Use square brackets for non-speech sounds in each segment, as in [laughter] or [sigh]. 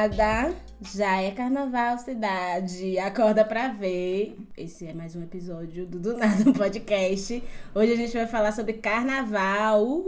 nada, já é carnaval cidade. Acorda pra ver. Esse é mais um episódio do Do Nada Podcast. Hoje a gente vai falar sobre carnaval. Uhul!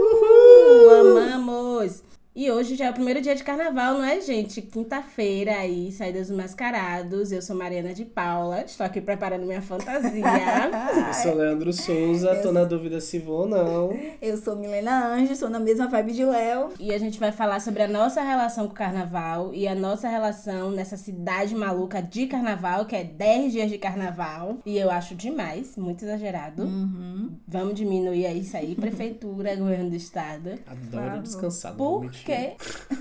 Uhul! Amamos! E hoje já é o primeiro dia de carnaval, não é, gente? Quinta-feira aí, saídas dos mascarados. Eu sou Mariana de Paula, estou aqui preparando minha fantasia. [laughs] eu sou Leandro Souza, eu tô na dúvida se vou ou não. Eu sou Milena Anjo, sou na mesma vibe de Léo. E a gente vai falar sobre a nossa relação com o carnaval e a nossa relação nessa cidade maluca de carnaval, que é 10 dias de carnaval. E eu acho demais, muito exagerado. Uhum. Vamos diminuir isso aí, prefeitura, [laughs] governo do estado. Adoro descansar. Por quê?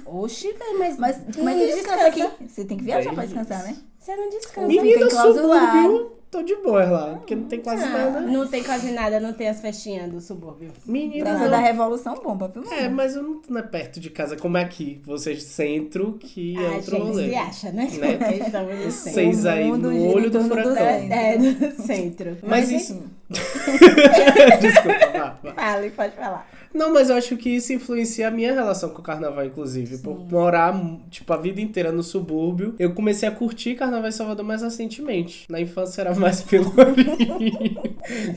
Oxi, velho, mas. Mas como é que descansa aqui? Você tem que viajar pra descansar, né? Você não descansa. Menina, subúrbio, tô de boa lá, porque não tem quase ah, nada. Não tem quase nada, não tem as festinhas do subúrbio. Menina. Praça da Revolução bomba, viu? É, mas eu não, não é perto de casa como é aqui. Vocês centro, que é ah, outro gente, rolê. Se acha, né? né? [laughs] Vocês aí no olho do furacão. É, do centro. Mas, mas isso... [laughs] Desculpa, vá, vá. Fale, pode falar. Não, mas eu acho que isso influencia a minha relação com o carnaval, inclusive. Sim. Por morar, tipo, a vida inteira no subúrbio. Eu comecei a curtir carnaval em Salvador mais recentemente. Na infância era mais [laughs] pelourinho,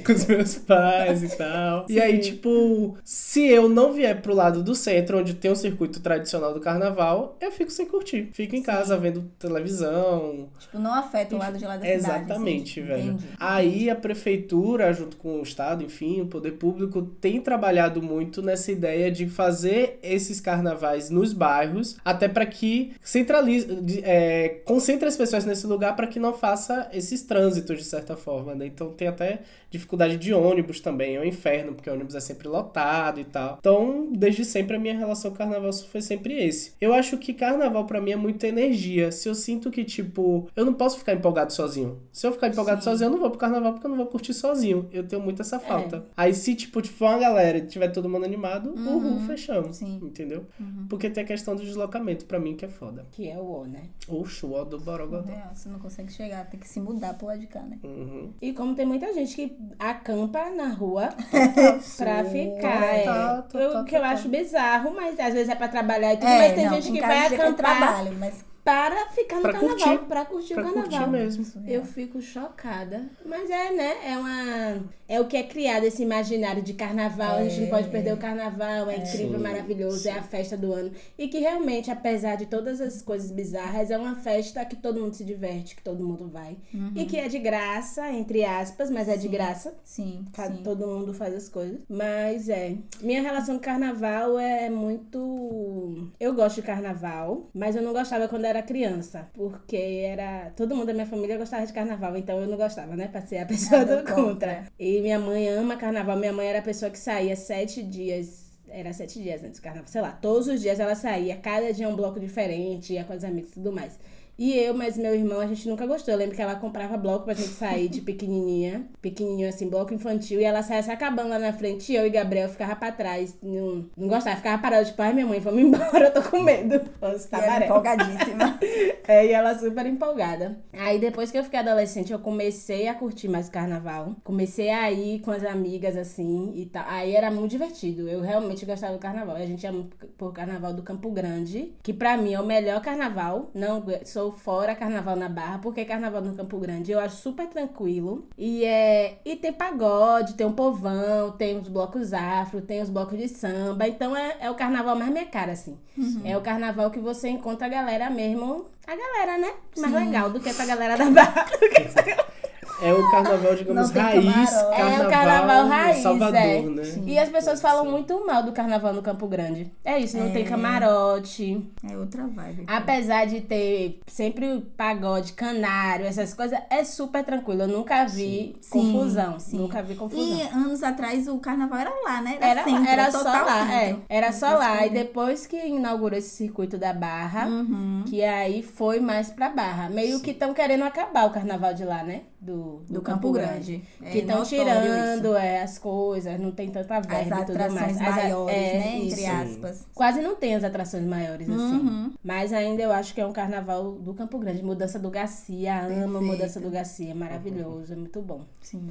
com os meus pais e tal. Sim. E aí, tipo, se eu não vier pro lado do centro, onde tem o um circuito tradicional do carnaval, eu fico sem curtir. Fico em Sim. casa vendo televisão. Tipo, não afeta o lado de lá da cidade. Exatamente, assim. velho. Entendi. Aí a prefeitura, junto com o Estado, enfim, o poder público, tem trabalhado muito muito nessa ideia de fazer esses carnavais nos bairros, até para que centralize, é, concentre as pessoas nesse lugar para que não faça esses trânsitos de certa forma, né? Então tem até dificuldade de ônibus também, é um inferno, porque o ônibus é sempre lotado e tal. Então, desde sempre a minha relação com carnaval foi sempre esse. Eu acho que carnaval para mim é muita energia. Se eu sinto que, tipo, eu não posso ficar empolgado sozinho. Se eu ficar empolgado Sim. sozinho, eu não vou pro carnaval porque eu não vou curtir sozinho. Eu tenho muito essa falta. É. Aí, se, tipo, for uma galera tiver todo mundo animado, uhum. uhul, fechamos. Sim. Entendeu? Uhum. Porque tem a questão do deslocamento para mim que é foda. Que é o O, né? Oxe, o O do Borogodó. É, você não consegue chegar, tem que se mudar pro lado de cá, né? Uhum. E como tem muita gente que acampa na rua [laughs] pra [laughs] ficar. É. Tá, tá, eu, tá, que eu acho bizarro, mas às vezes é pra trabalhar e tudo, é, mas tem não, gente que vai acampar. Trabalho, mas para ficar no pra carnaval, curtir. pra curtir pra o carnaval. Curtir mesmo. Eu fico chocada. Mas é, né? É uma. É o que é criado esse imaginário de carnaval. É. A gente não pode perder o carnaval. É, é. incrível, Sim. maravilhoso. Sim. É a festa do ano. E que realmente, apesar de todas as coisas bizarras, é uma festa que todo mundo se diverte, que todo mundo vai. Uhum. E que é de graça, entre aspas, mas é de graça. Sim. Sim. Todo mundo faz as coisas. Mas é. Minha relação com carnaval é muito. Eu gosto de carnaval, mas eu não gostava quando era criança porque era. Todo mundo da minha família gostava de carnaval, então eu não gostava, né? Pra ser a [laughs] pessoa do contra. contra. E minha mãe ama carnaval. Minha mãe era a pessoa que saía sete dias era sete dias antes do carnaval, sei lá, todos os dias ela saía, cada dia um bloco diferente, ia com os amigos e tudo mais. E eu, mas meu irmão, a gente nunca gostou. Eu lembro que ela comprava bloco pra gente sair de pequenininha. Pequenininho assim, bloco infantil. E ela saia se acabando lá na frente. E eu e Gabriel ficava pra trás. Não, não gostava. Ficava parada. Tipo, ai, minha mãe, vamos embora. Eu tô com medo. Tá e empolgadíssima. [laughs] é, e ela super empolgada. Aí, depois que eu fiquei adolescente, eu comecei a curtir mais o carnaval. Comecei a ir com as amigas, assim, e tal. Aí era muito divertido. Eu realmente gostava do carnaval. A gente ia por carnaval do Campo Grande. Que pra mim é o melhor carnaval. Não sou fora carnaval na Barra, porque carnaval no Campo Grande eu acho super tranquilo. E é e tem pagode, tem um povão, tem os blocos afro, tem os blocos de samba. Então é, é o carnaval mais minha cara, assim. Uhum. É o carnaval que você encontra a galera mesmo. A galera, né? Mais Sim. legal do que essa galera da Barra. [laughs] Do que essa galera. É o carnaval, digamos, raiz. Carnaval, é o carnaval raiz. Salvador, é. né? Sim. E as pessoas falam muito mal do carnaval no Campo Grande. É isso, não é. tem camarote. É outra vibe. Apesar de ter sempre pagode, canário, essas coisas, é super tranquilo. Eu nunca vi sim. confusão. Sim. Nunca vi confusão. E anos atrás o carnaval era lá, né? Era, era, centro, era só lá, é. Era só lá. E depois que inaugurou esse circuito da Barra, uhum. que aí foi mais pra Barra. Meio sim. que estão querendo acabar o carnaval de lá, né? do, do, do Campo, Campo, Grande. Grande. Que estão é tirando é, as coisas, não tem tanta verba as e tudo mais. As maiores, é, né? Entre aspas. Quase não tem as atrações maiores, assim. Uhum. Mas ainda eu acho que é um carnaval do Campo Grande. Mudança do Garcia, amo Mudança do Garcia. Maravilhoso, uhum. é muito bom. Sim.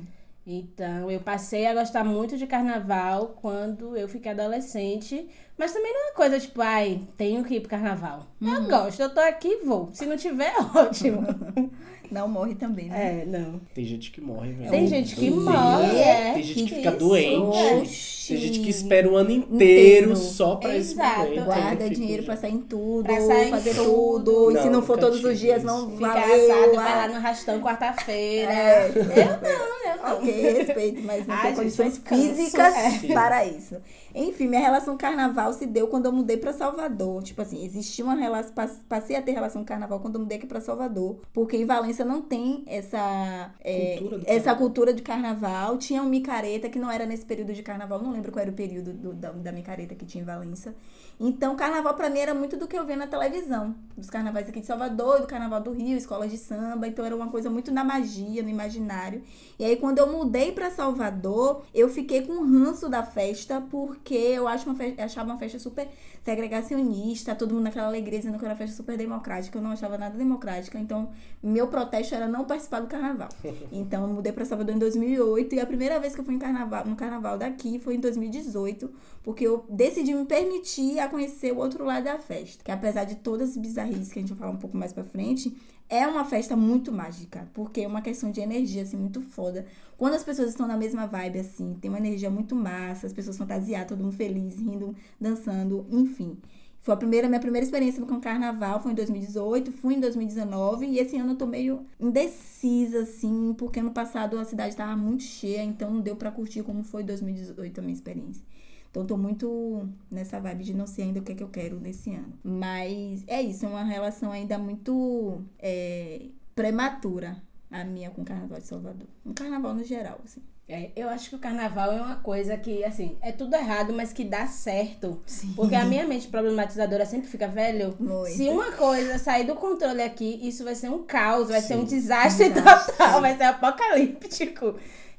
Então, eu passei a gostar muito de carnaval quando eu fiquei adolescente. Mas também não é coisa tipo, ai, tenho que ir pro carnaval. Uhum. Eu gosto, eu tô aqui e vou. Se não tiver, [laughs] ótimo. [laughs] Não morre também, né? É, não. Tem gente que morre, velho. Tem gente que morre, é. Tem gente que, que fica doente. Oxi. Tem gente que espera o ano inteiro, inteiro. só pra Exato. esse momento. Guarda dinheiro pra sair em tudo, pra sair fazer tudo. Não, e se não for todos os dias, não Fica assado, vai lá no rastão quarta-feira. É. Eu não, eu não. [laughs] Ok, respeito, mas não tem condições físicas é. para isso. Enfim, minha relação com carnaval se deu quando eu mudei para Salvador. Tipo assim, existia uma relação. Passei a ter relação com carnaval quando eu mudei aqui para Salvador. Porque em Não tem essa, é, cultura, essa cultura de carnaval. Tinha um micareta que não era nesse período de carnaval. Não lembro qual era o período do, da, da micareta que tinha em Valência. Então, carnaval para mim era muito do que eu via na televisão. Dos carnavais aqui de Salvador, do carnaval do Rio, escolas de samba. Então, era uma coisa muito na magia, no imaginário. E aí, quando eu mudei para Salvador, eu fiquei com o ranço da festa, porque eu acho uma festa, achava uma festa super segregacionista, todo mundo naquela alegria dizendo que era uma festa super democrática. Eu não achava nada democrática. Então, meu protesto era não participar do carnaval. [laughs] Então, eu mudei para Salvador em 2008 e a primeira vez que eu fui em carnaval, no carnaval daqui foi em 2018, porque eu decidi me permitir conhecer o outro lado da festa. Que apesar de todas as bizarrices que a gente vai falar um pouco mais pra frente, é uma festa muito mágica, porque é uma questão de energia, assim, muito foda. Quando as pessoas estão na mesma vibe, assim, tem uma energia muito massa, as pessoas fantasiadas, todo mundo feliz, rindo, dançando, enfim. Foi a primeira, minha primeira experiência com carnaval, foi em 2018, fui em 2019 e esse ano eu tô meio indecisa, assim, porque no passado a cidade tava muito cheia, então não deu para curtir como foi 2018 a minha experiência. Então, tô muito nessa vibe de não sei ainda o que é que eu quero nesse ano. Mas é isso, é uma relação ainda muito é, prematura a minha com o Carnaval de Salvador. Um carnaval no geral, assim. É, eu acho que o carnaval é uma coisa que, assim, é tudo errado, mas que dá certo. Sim. Porque a minha mente problematizadora sempre fica, velho, Muito. se uma coisa sair do controle aqui, isso vai ser um caos, vai Sim. ser um desastre, desastre total, vai ser apocalíptico.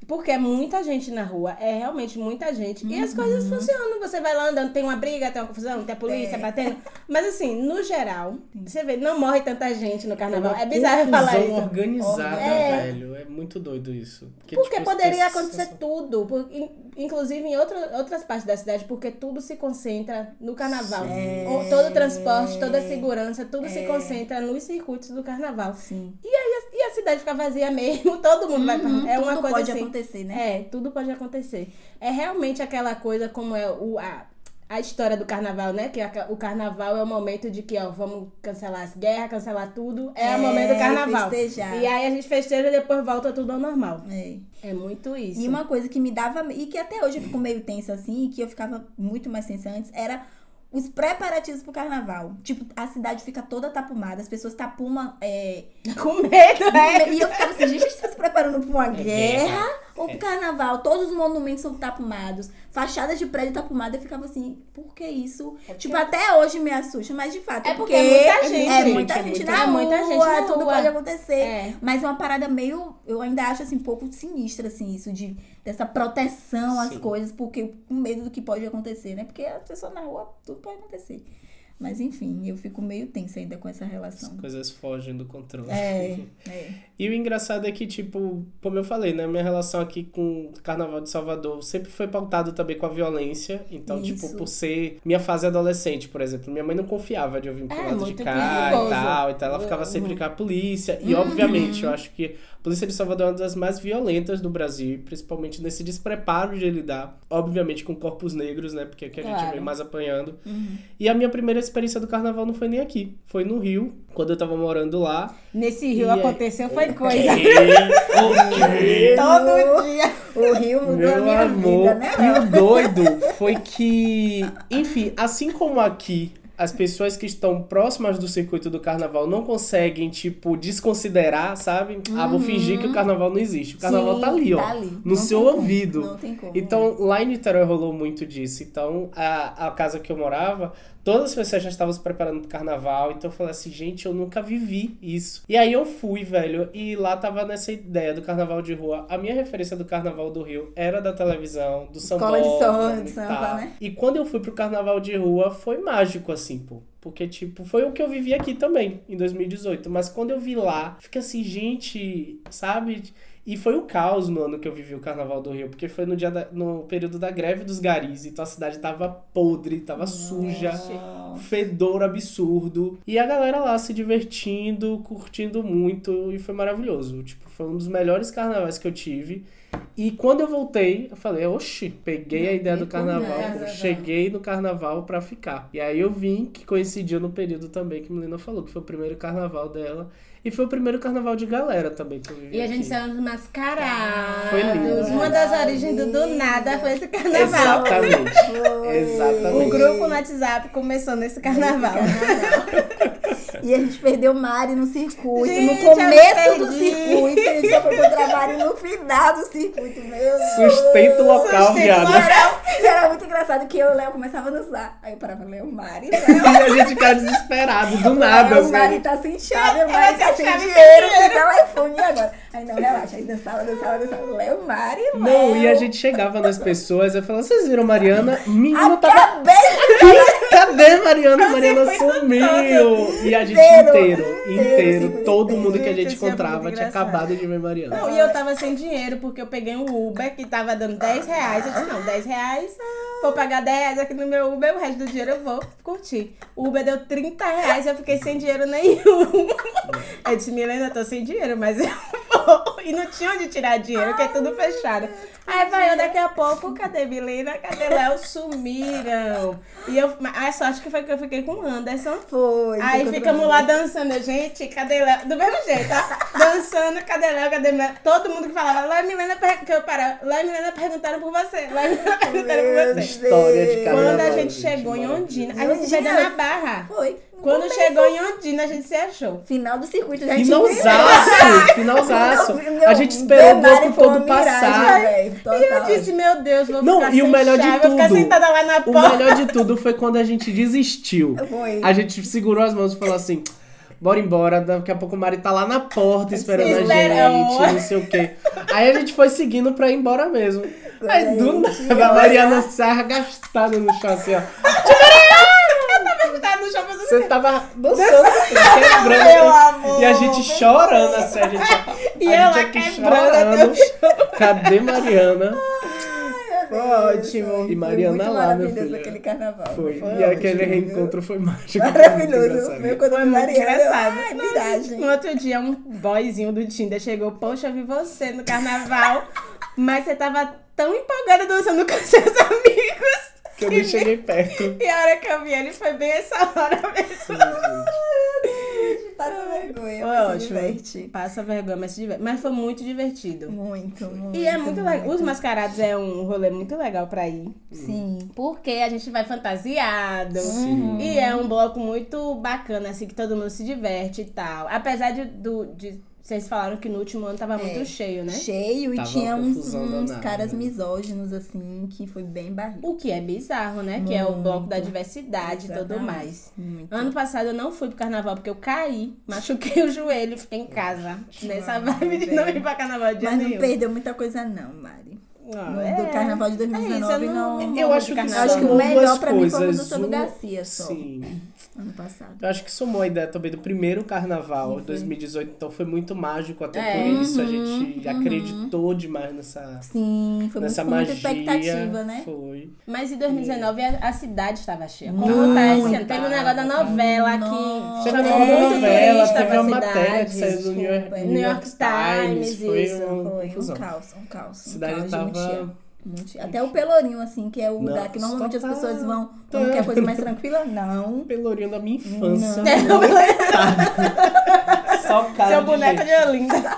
Porque é muita gente na rua, é realmente muita gente. Uhum. E as coisas uhum. funcionam. Você vai lá andando, tem uma briga, tem uma confusão, tem a polícia é. batendo. Mas assim, no geral, Sim. você vê, não morre tanta gente no carnaval. É, é bizarro falar isso. organizada, é. velho. É muito doido isso. Porque, porque tipo, poderia acontecer sensação... tudo. Por, inclusive em outra, outras partes da cidade, porque tudo se concentra no carnaval. É. Todo o transporte, toda a segurança, tudo se é. concentra nos circuitos do carnaval. Sim. E aí e a cidade fica vazia mesmo, [laughs] todo mundo uhum, vai pra... É uma coisa pode assim, acontecer, né? É, tudo pode acontecer. É realmente aquela coisa como é o, a, a história do carnaval, né? Que a, o carnaval é o momento de que, ó, vamos cancelar as guerras, cancelar tudo. É, é o momento do carnaval. Festejar. E aí a gente festeja e depois volta tudo ao normal. É. É muito isso. E uma coisa que me dava, e que até hoje eu fico meio tensa assim, e que eu ficava muito mais tensa antes, era os preparativos pro carnaval. Tipo, a cidade fica toda tapumada, as pessoas tapumam. É... [laughs] Com medo, né? E eu ficava assim, gente, a gente tá se preparando pra uma é guerra ou pro carnaval? Todos os monumentos são tapumados, fachadas de prédio tapumada. Eu ficava assim, por que isso? É tipo, até hoje me assusta, mas de fato. É porque, porque é muita gente. É muita gente, gente na é muita rua, gente na tudo rua. pode acontecer. É. Mas é uma parada meio. Eu ainda acho assim, um pouco sinistra, assim, isso de dessa proteção às coisas, porque com medo do que pode acontecer, né? Porque a pessoa na rua, tudo pode acontecer. Mas enfim, eu fico meio tensa ainda com essa relação. As coisas fogem do controle. É, [laughs] é. E o engraçado é que, tipo, como eu falei, né? Minha relação aqui com o Carnaval de Salvador sempre foi pautado também com a violência. Então, Isso. tipo, por ser minha fase adolescente, por exemplo, minha mãe não confiava de eu vir pro é, lado de cá perigoso. e tal. Então ela ficava sempre uhum. com a polícia. E, uhum. obviamente, eu acho que a Polícia de Salvador é uma das mais violentas do Brasil, principalmente nesse despreparo de lidar, obviamente, com corpos negros, né? Porque aqui a claro. gente vem mais apanhando. Uhum. E a minha primeira experiência do carnaval não foi nem aqui, foi no Rio, quando eu tava morando lá. Nesse Rio aconteceu foi coisa. [laughs] Okay. Todo dia. O Rio mudou Meu a minha amor. vida, né? E o doido foi que, enfim, assim como aqui as pessoas que estão próximas do circuito do carnaval não conseguem, tipo, desconsiderar, sabe? Uhum. Ah, vou fingir que o uhum. carnaval não existe. O carnaval Sim, tá ali, ó. Tá ali. No não seu ouvido. Não tem como. Então, lá em Niterói rolou muito disso. Então, a, a casa que eu morava, Todas as pessoas já estavam se preparando pro carnaval, então eu falei assim, gente, eu nunca vivi isso. E aí eu fui, velho, e lá tava nessa ideia do carnaval de rua. A minha referência do carnaval do Rio era da televisão, do samba. Escola de de samba, né? E quando eu fui pro carnaval de rua, foi mágico, assim, pô. Porque, tipo, foi o que eu vivi aqui também, em 2018. Mas quando eu vi lá, fica assim, gente, sabe? E foi um caos no ano que eu vivi o Carnaval do Rio, porque foi no dia da, no período da greve dos garis, então a cidade tava podre, tava Nossa. suja, fedor absurdo. E a galera lá se divertindo, curtindo muito, e foi maravilhoso. Tipo, foi um dos melhores carnavais que eu tive. E quando eu voltei, eu falei, oxi, peguei a ideia do carnaval, cheguei no carnaval para ficar. E aí eu vim, que coincidiu no período também que a Melina falou, que foi o primeiro carnaval dela. E foi o primeiro carnaval de galera também que eu vivi. E a gente saiu nos mascarados. Foi lindo. Uma das origens do Do Nada foi esse carnaval. Exatamente. Exatamente. O grupo no WhatsApp começou nesse carnaval. [laughs] e a gente perdeu Mari no circuito. Gente, no começo do circuito. A gente só foi encontrar Mari no final do circuito. Meu Deus. Sustento local, viado. Era, era muito engraçado que eu e o Léo começava a dançar. Aí eu parava, Léo, Mari, Léo. E a gente ficava desesperado, do nada. O Mari tá sem chave, o Mari tá sem dinheiro, sem telefone agora. Aí não, relaxa. Aí dançava, dançava, dançava. Léo, Mari, Léo. Não, e a gente chegava nas pessoas e falava, vocês viram Mariana? Menino tava... Cadê Mariana? Mariana sumiu. E a gente inteiro, inteiro, todo mundo que a gente encontrava tinha acabado de ver Mariana. Não, e eu tava sem dinheiro, porque eu peguei um Uber que tava dando 10 reais. Eu disse, não, 10 reais, vou pagar 10 reais aqui no meu Uber, o resto do dinheiro eu vou curtir. O Uber deu 30 reais e eu fiquei sem dinheiro nenhum. [laughs] Eu disse, Milena, eu tô sem dinheiro, mas eu vou. E não tinha onde tirar dinheiro, porque é tudo fechado. Aí vai eu daqui a pouco, cadê Milena? Cadê Léo? Sumiram. E eu, a sorte que foi que eu fiquei com o Anderson. Foi. Aí ficamos lá dançando, gente, cadê Léo? Do mesmo jeito, tá? [laughs] Dançando, cadê Léo? Cadê Milena? Todo mundo que falava, Léo e Milena, que eu parava, Léo e Milena perguntaram por você. Léo e Milena perguntaram por você. História de Quando a gente chegou em Ondina, a gente veio na Barra. Foi. Quando Começou. chegou em Ondina, a gente se achou. Final do circuito, já Finalzaço! [laughs] Finalzaço! a gente esperou o bloco todo passar. e eu disse, meu Deus, vou Não, ficar e o melhor chave, de tudo, vou ficar sentada lá na porta. O melhor de tudo foi quando a gente desistiu. Foi. A gente segurou as mãos e falou assim... Bora embora, daqui a pouco o Mari tá lá na porta esperando a gente, não sei o quê. Aí a gente foi seguindo pra ir embora mesmo. Aí do nada, a Mariana se arrastada no chão assim, ó [laughs] no chão fazendo Você tava dançando, quebrando. Meu amor. E a gente chorando, assim, a gente, [laughs] e a ela gente aqui chorando. Cadê Mariana? Foi ótimo. E Mariana foi lá, meu filho. aquele carnaval. Foi. foi e aquele reencontro foi mágico. Maravilhoso. Meu quando foi muito engraçado. Ai, miragem. No outro dia, um boyzinho do Tinder chegou, poxa, eu vi você no carnaval, [laughs] mas você tava tão empolgada dançando com [laughs] seus amigos eu nem cheguei perto. [laughs] E a hora que eu vi ele foi bem essa hora mesmo. Passa vergonha, mas ótimo. se diverte. Passa vergonha, mas se diverte. Mas foi muito divertido. Muito, muito. E é muito, legal. Os mascarados é um rolê muito legal pra ir. Sim. Porque a gente vai fantasiado. Sim. E é um bloco muito bacana, assim, que todo mundo se diverte e tal. Apesar de, do, de vocês falaram que no último ano tava é, muito cheio, né? Cheio e tinha uns, uns caras misóginos, assim, que foi bem barrigo. O que é bizarro, né? Muito. Que é o bloco da diversidade e tudo mais. Muito. Ano passado eu não fui pro carnaval porque eu caí, [laughs] machuquei o joelho, fiquei em casa. Nessa vibe de não ir pra carnaval de Mas nenhum. não perdeu muita coisa, não, Mari. Ah, no, é. Do carnaval de 2019, é isso, não, não, Eu acho que, acho que o melhor pra mim foi o do São Garcia só. Sim ano passado. Eu acho que somou a ideia também do primeiro carnaval, uhum. 2018, então foi muito mágico até é. por isso. a gente uhum. acreditou demais nessa. Sim, foi nessa muito, magia. expectativa, né? Foi. Mas em 2019 a, a cidade estava cheia. Como muito, tá esse ano? Teve um negócio da novela que chamou muito novela, teve uma matéria que saiu do New York, New York Times. Times foi, isso. Um, foi um caos, um caos. A cidade um caos tava até o Pelourinho, assim, que é o não, lugar que normalmente as pessoas vão. Não quer coisa mais [laughs] tranquila? Não. Pelourinho da minha infância. Não. [laughs] Só cara Seu boneco de Olinda.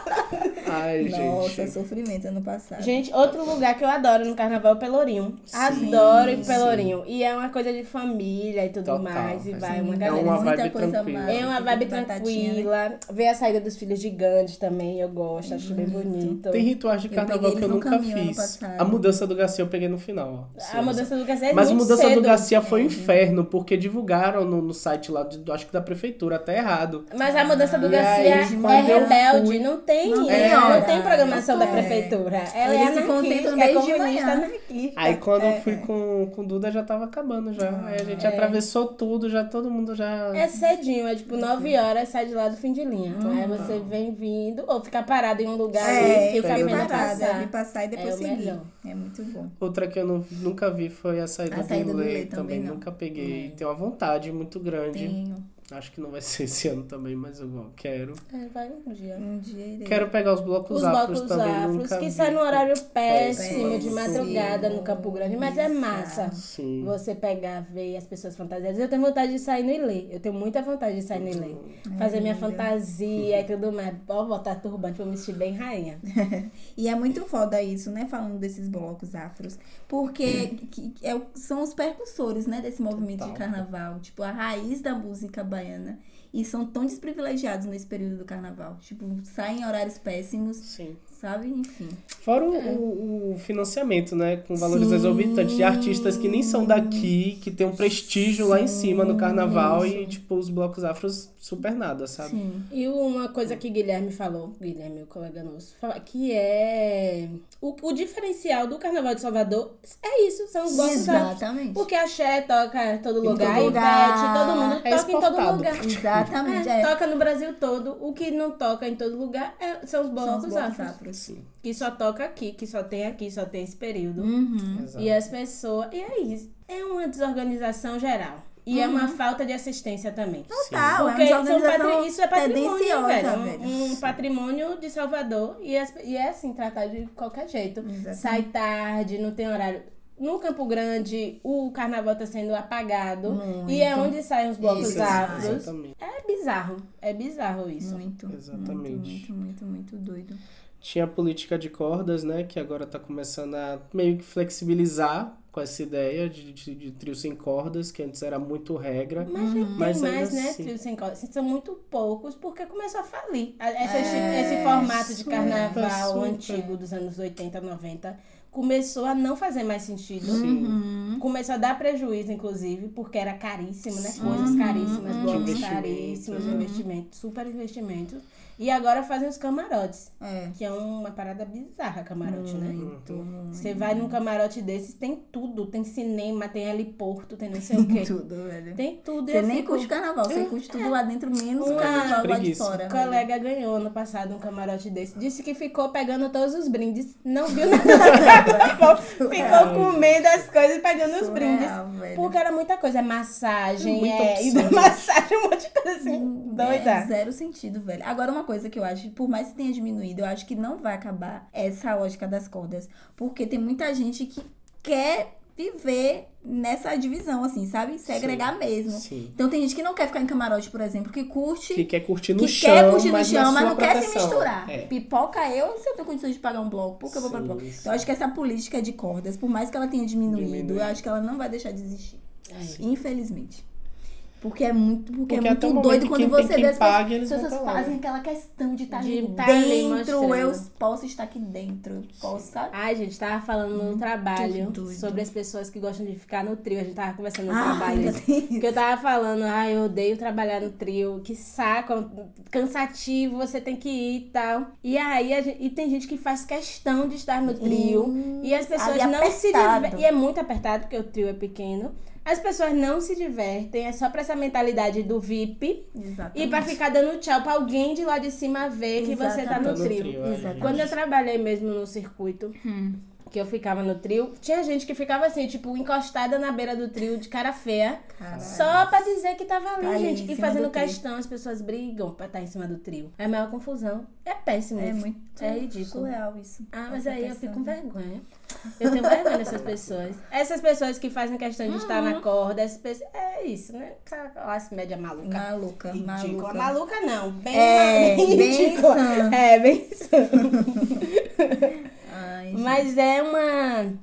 Ai, Nossa, gente. sofrimento ano passado. Gente, outro lugar que eu adoro no carnaval é o Pelourinho. Sim, adoro o Pelourinho. Sim. E é uma coisa de família e tudo Total, mais. E vai sim. uma galera. É uma Muita vibe coisa tranquila. massa, É uma vibe tranquila. Né? Ver a saída dos filhos gigantes também, eu gosto, acho bem bonito. Tem rituais de carnaval que eu nunca fiz. A mudança do Garcia eu peguei no final. Ó. A mudança do Garcia é Mas a mudança cedo. do Garcia foi um inferno, porque divulgaram no, no site lá, de, acho que da prefeitura, até errado. Mas a mudança do Garcia é rebelde, não tem. Não tem é, Não, não tem programação da prefeitura. Ela Eles é se concentram é desde de manhã. Aí quando eu fui com, com Duda já tava acabando já. Aí a gente é. atravessou tudo, já todo mundo já. É cedinho, é tipo 9 horas, sai de lá do fim de linha. Uhum. Aí você vem vindo, ou fica parado em um lugar é, e fica vendo passar. Vi passar e depois é seguir. É muito bom. Outra que eu não, nunca vi foi a saída, a saída do Lê também. também nunca peguei. É. Tenho uma vontade muito grande. Tenho. Acho que não vai [laughs] ser esse ano também, mas eu quero. É, vai um dia. Um dia irei. Quero pegar os blocos os afros blocos também. Afros, que sai no horário péssimo, de madrugada no Campo Grande, mas é massa. Sim. Você pegar, ver as pessoas fantasiadas. Eu tenho vontade de sair no Ilê. Eu tenho muita vontade de sair no Ilê. Hum. Fazer minha fantasia e tudo mais. Pode botar turbante pra me vestir bem rainha. [laughs] e é muito foda isso, né? Falando desses blocos afros. Porque que, é, são os percussores, né? Desse movimento Total. de carnaval. Tipo, a raiz da música baiana e são tão desprivilegiados nesse período do carnaval. Tipo, saem em horários péssimos. Sim. Sabe? Enfim. Fora o, é. o, financiamento, né? Com valores Sim. exorbitantes de artistas que nem são daqui, que tem um prestígio Sim. lá em cima no carnaval Isso. e, tipo, os blocos afros super nada, sabe? Sim. E uma coisa que Guilherme falou, Guilherme, o colega nosso, que é o, o diferencial do Carnaval de Salvador é isso, são os blocos Exatamente. Porque a Xé toca em todo lugar, todo lugar. todo mundo é toca em todo lugar. Exatamente. É, é. Toca no Brasil todo. O que não toca em todo lugar é, são os blocos, são os afros. Que só toca aqui, que só tem aqui, só tem esse período. Uhum. E as pessoas. E é isso. É uma desorganização geral. E uhum. é uma uhum. falta de assistência também. Total, Porque é uma patri... isso é patrimônio, velho. Um, um, patrimônio de Salvador. E é, e é assim, tratado de qualquer jeito. Exatamente. Sai tarde, não tem horário. No Campo Grande, o carnaval está sendo apagado. Muito. E é onde saem os blocos isso, afros. É bizarro. É bizarro isso. Muito. Exatamente. Muito, muito, muito, muito doido. Tinha a política de cordas, né? Que agora está começando a meio que flexibilizar com essa ideia de, de, de, trio sem cordas, que antes era muito regra. Mas uhum. mas tem mais, né, assim... trio sem cordas. São muito poucos, porque começou a falir. Essa, é, esse formato de carnaval super, antigo dos anos 80, 90 começou a não fazer mais sentido. Uhum. Começou a dar prejuízo, inclusive, porque era caríssimo, né? Coisas uhum. caríssimas, blocos caríssimos, uhum. investimentos, super investimentos. E agora fazem os camarotes. É. Que é uma parada bizarra, camarote, né? muito, né? Você vai num camarote desses, tem tudo. Tem cinema, tem heliporto, tem não sei o quê. tudo, velho. Tem tudo. Você nem fico... curte carnaval, você curte tudo lá dentro, menos o carnaval lá de fora. Um colega ganhou no passado um camarote desse. Disse que ficou pegando todos os brindes. Não viu nada [laughs] ficou, ficou comendo as coisas e pegando Surreal, os brindes. Velho. Porque era muita coisa. É massagem, é, e massagem, [laughs] um monte de coisa assim. Hum, doida. É, zero sentido, velho. Agora, uma coisa que eu acho, por mais que tenha diminuído, eu acho que não vai acabar essa lógica das cordas. Porque tem muita gente que quer viver nessa divisão, assim, sabe? Segregar sim, mesmo. Sim. Então tem gente que não quer ficar em camarote, por exemplo, que curte. Que quer curtir no que chão. Quer curtir no chão, mas não proteção. quer se misturar. É. Pipoca eu, se eu tenho condições de pagar um bloco, por que eu vou pra bloco? Então, eu acho que essa política de cordas, por mais que ela tenha diminuído, Diminui. eu acho que ela não vai deixar de existir. Infelizmente. Porque é muito, porque, é porque é muito doido quando você vê as paga, pessoas, pessoas fazem aquela questão de estar tá de estar dentro. Eu posso estar aqui dentro. Posso, sabe? Ai, gente, tava falando no trabalho sobre as pessoas que gostam de ficar no trio. A gente tava conversando no ah, trabalho. Que eu tava falando, ai, eu odeio trabalhar no trio. Que saco, cansativo, você tem que ir e tal. E aí, gente, e tem gente que faz questão de estar no trio. Hum, e as pessoas não apertado. se divertem. E é muito apertado, porque o trio é pequeno. As pessoas não se divertem, é só pra essa mentalidade do VIP. Exatamente. E pra ficar dando tchau pra alguém de lá de cima ver que Exatamente. você tá no trio. trio Quando eu trabalhei mesmo no circuito, hum que eu ficava no trio, tinha gente que ficava assim, tipo, encostada na beira do trio de cara feia, Caralho. só pra dizer que tava ali, tá gente. E fazendo questão, as pessoas brigam pra estar tá em cima do trio. É a maior confusão. É péssimo. É muito é ridículo. surreal isso. Ah, mas aí eu fico com vergonha. Eu tenho vergonha dessas pessoas. Essas pessoas que fazem questão de uhum. estar na corda, essas pessoas, é isso, né? Classe média maluca. Maluca, ridícula. Maluca. maluca não, bem, é, [laughs] bem, bem É, bem [laughs] Ai, Mas é uma,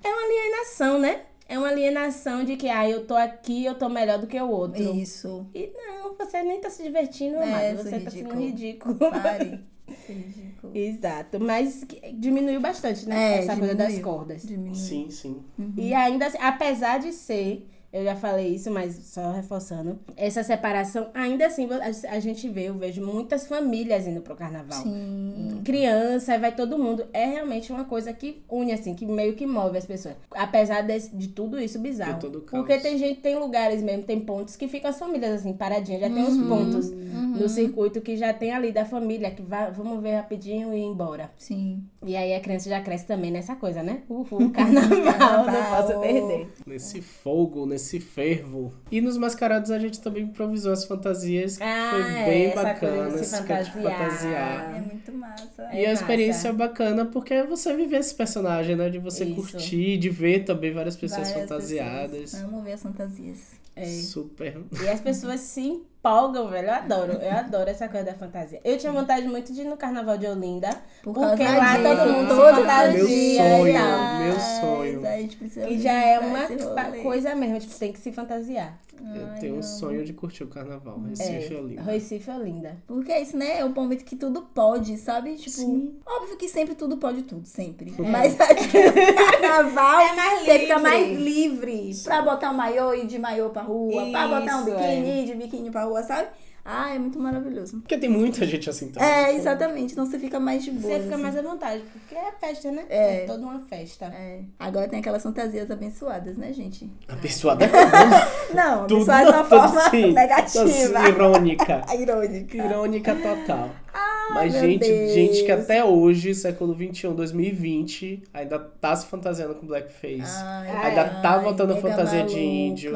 é uma alienação, né? É uma alienação de que, ah, eu tô aqui, eu tô melhor do que o outro. Isso. E não, você nem tá se divertindo, é, Você ridículo. tá sendo ridículo. Pare. [laughs] Ridículo. Exato, mas diminuiu bastante, né? É, Essa diminuiu, coisa das cordas. Diminuiu. Sim, sim. Uhum. E ainda, assim, apesar de ser eu já falei isso, mas só reforçando. Essa separação, ainda assim, a, gente vê, eu vejo muitas famílias indo pro carnaval. Sim. criança, vai todo mundo. É realmente uma coisa que une, assim, que meio que move as pessoas. Apesar de, de tudo isso bizarro. Porque tem gente, tem lugares mesmo, tem pontos que ficam as famílias assim, paradinhas. Já uhum, tem uns pontos uhum. no circuito que já tem ali da família, que vai, vamos ver rapidinho e ir embora. Sim. E aí a criança já cresce também nessa coisa, né? Uhul, carnaval, [laughs] não posso perder. Nesse fogo, nesse fervo. E nos mascarados a gente também improvisou as fantasias, ah, foi é, bem bacana. Esse fantasiar. É muito massa. E é a experiência é bacana porque é você viver esse personagem, né? De você Isso. curtir, de ver também várias pessoas várias fantasiadas. Pessoas. Amo ver as fantasias. É. Super. E as pessoas se empolgam, velho. Eu adoro. Eu adoro essa coisa da fantasia. Eu tinha vontade muito de ir no carnaval de Olinda. Por porque lá disso. todo mundo todo fantasia. Meu sonho, meu sonho. A gente precisa e já é uma coisa mesmo, tipo, tem que se fantasiar. Eu Ai, tenho um sonho de curtir o carnaval. Recife é, é linda. Recife é linda. Porque é isso, né? É um momento que tudo pode, sabe? Tipo, Sim. óbvio que sempre tudo pode tudo, sempre. É. Mas acho que o carnaval [laughs] é mais você fica mais livre pra botar um maiô e de maiô pra rua, isso, pra botar um biquíni é. de biquíni pra rua, sabe? Ah, é muito maravilhoso. Porque tem muita gente assim também. É, exatamente. Então você fica mais de boa. Você fica assim. mais à vontade. Porque é festa, né? É. é toda uma festa. É. Agora tem aquelas fantasias abençoadas, né, gente? Abençoada? [laughs] não, abençoada de uma [laughs] forma assim, [laughs] negativa. Assim, irônica. irônica. Irônica total. Ah, Mas, gente, Deus. gente que até hoje, século XXI, 2020, ainda tá se fantasiando com blackface. Ai, ainda ai, tá voltando a fantasia maluca. de índio.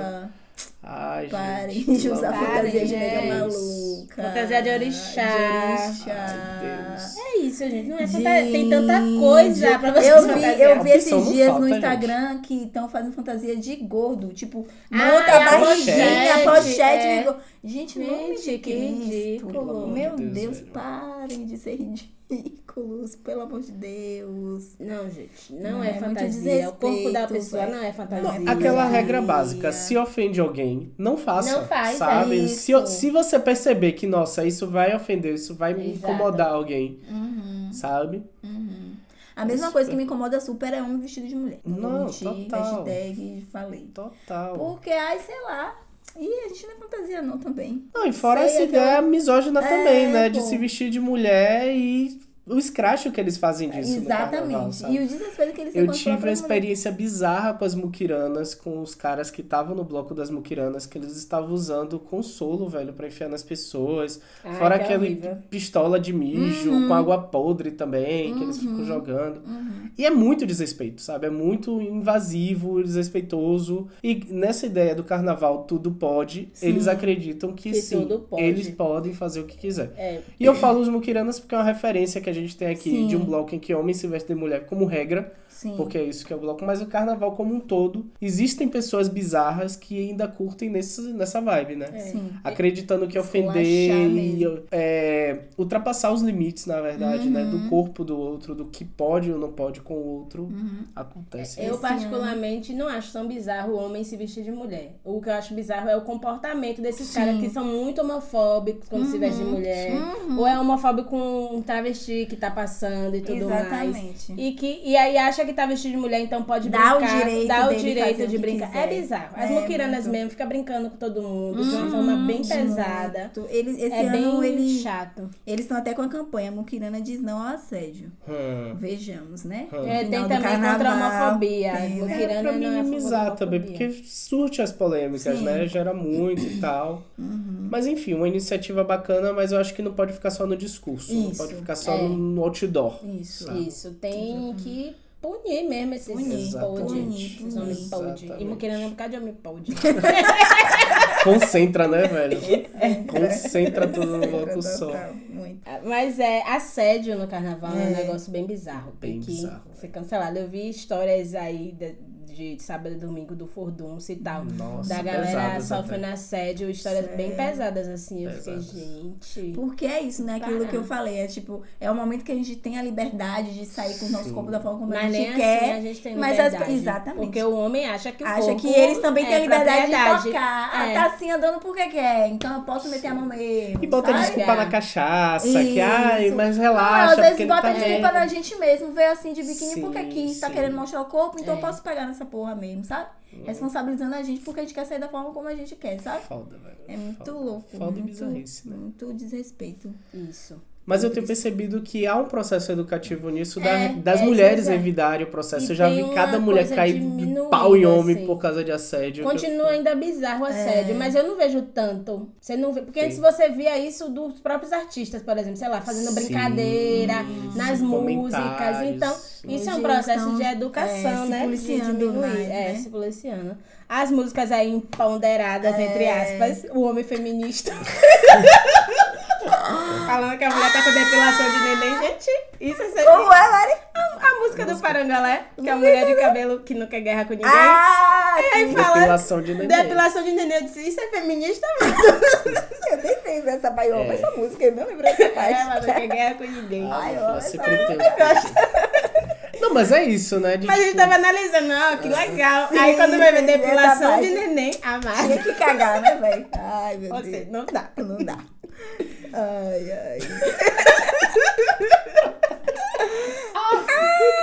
Ai, Parem gente, de usar fantasia de nega maluca. Fantasia de orixá. De orixá. Ai, é isso, gente. Não é fantasia. Tem tanta coisa pra você eu vi, Eu vi esses dias falta, no Instagram gente. que estão fazendo fantasia de gordo. Tipo, monta ah, a barriguinha, a pochete. É. Gente, gente, que ridículo. Meu Deus, Deus parem de ser ridículo ridículos, pelo amor de Deus. Não, gente, não, não é, é fantasia. O corpo da pessoa não é fantasia. Não, aquela regra básica, se ofende alguém, não faça. Não faz, sabe? É se, se você perceber que, nossa, isso vai ofender, isso vai Exato. incomodar alguém, uhum. sabe? Uhum. A mesma coisa que me incomoda super é homem vestido de mulher. Não, não mentir, total. hashtag, falei. Total. Porque, ai, sei lá, e a gente não é fantasia, não, também. Não, e fora Sei, essa ideia misógina é, também, né? Pô. De se vestir de mulher e o escracho que eles fazem disso Exatamente. Carnaval, e o desespero que eles Eu tive uma experiência mulher. bizarra com as muquiranas, com os caras que estavam no bloco das muquiranas, que eles estavam usando consolo, velho, para enfiar nas pessoas. Ai, Fora aquele horrível. pistola de mijo, uhum. com água podre também, uhum. que eles ficam uhum. jogando. Uhum. E é muito desrespeito, sabe? É muito invasivo, desrespeitoso. E nessa ideia do carnaval, tudo pode, sim. eles acreditam que, que sim, eles podem fazer o que quiser. É. E eu falo os muquiranas porque é uma referência que a gente tem aqui Sim. de um bloco em que homem se veste de mulher como regra, Sim. porque é isso que é o bloco, mas o carnaval como um todo, existem pessoas bizarras que ainda curtem nesse, nessa vibe, né? É. Acreditando que ofender e é, ultrapassar os limites, na verdade, uhum. né? Do uhum. corpo do outro, do que pode ou não pode com o outro, uhum. acontece. Eu, particularmente, não acho tão bizarro o homem se vestir de mulher. O que eu acho bizarro é o comportamento desses Sim. caras que são muito homofóbicos quando uhum. se vestem de uhum. mulher. Uhum. Ou é homofóbico com um travesti que tá passando e tudo Exatamente. mais. E, que, e aí acha que tá vestido de mulher, então pode dá brincar. O direito dá o direito de brincar. Quiser. É bizarro. As é, muquiranas mesmo ficam brincando com todo mundo de uma forma bem pesada. Eles, esse é ano bem eles, chato. Eles estão até com a campanha Muquirana diz não ao assédio. Hum. Vejamos, né? Hum. É, tem também carnaval, contra a homofobia. Tem, né? Muquirana é, pra minimizar é também, porque surte as polêmicas, Sim. né? Gera muito e tal. Uhum. Mas enfim, uma iniciativa bacana, mas eu acho que não pode ficar só no discurso. Isso. Não pode ficar só é. no outdoor. Isso. Isso. Tem que punir mesmo esses punir, pode. Punir, esses homens pode. E Muquirana é um bocado de homem. [laughs] Concentra, né, velho? [laughs] Concentra tudo no bloco só. Mas é, assédio no carnaval é, é um negócio bem bizarro. Bem bizarro, ser cancelado. Eu vi histórias aí de, de sábado e domingo do Fordunce e tal. Nossa, da galera sofrendo assédio, histórias Sério? bem pesadas, assim. Pesadas. Eu fiquei, gente. Porque é isso, né? Aquilo que eu falei. É tipo, é o momento que a gente tem a liberdade de sair com o nosso corpo da forma como mas a gente quer. Assim a gente tem liberdade. Mas exatamente. Porque o homem acha que o acha corpo que eles também é têm a liberdade de tocar. Ah, é. Ah, tá assim andando porque quer. Então eu posso meter a mão mesmo. E bota sabe? desculpa na cachaça. Isso. Que, ai, mas relaxa. Não, às vezes bota tá desculpa na gente mesmo. Vê assim de biquíni sim, porque quis. Tá querendo mostrar o corpo, então eu é. posso pegar nessa porra mesmo, sabe? responsabilizando a gente porque a gente quer sair da forma como a gente quer, sabe? Foda, velho. É muito Foda. louco. Foda muito, bizarrice, né? Muito desrespeito. Isso. Mas eu tenho percebido que há um processo educativo nisso é, da, das é, mulheres é. evitarem o processo. E eu já vi cada mulher cair de pau em homem assim. por causa de assédio. Continua ainda bizarro o assédio, é. mas eu não vejo tanto. Você não vê, porque Sim. antes você via isso dos próprios artistas, por exemplo, sei lá, fazendo Sim. brincadeira nas músicas. Então, isso é um processo de educação, é, né? Se policiando mais, é, né? se policiando. As músicas aí empoderadas, entre aspas, o homem feminista. [laughs] Falando que a mulher tá com depilação de neném, gente. Isso é sério. Como é, Mari? A, a música do Parangalé, que é a mulher de cabelo que não quer guerra com ninguém. Ah, e aí fala. Depilação de neném. Depilação de neném. Eu disse, isso é feminista mesmo. [laughs] eu nem lembro essa baioma, é. essa música, eu não lembro dessa parte. É, mas não quer guerra com ninguém. Ai, sempre tem. Não, mas é isso, né? De, mas tipo... a gente tava analisando, ó, que legal. Sim, aí quando vai ver depilação de neném, a Tinha que cagar, né, velho? Ai, meu Ou Deus. Seja, não dá. Não dá. Ai, ai.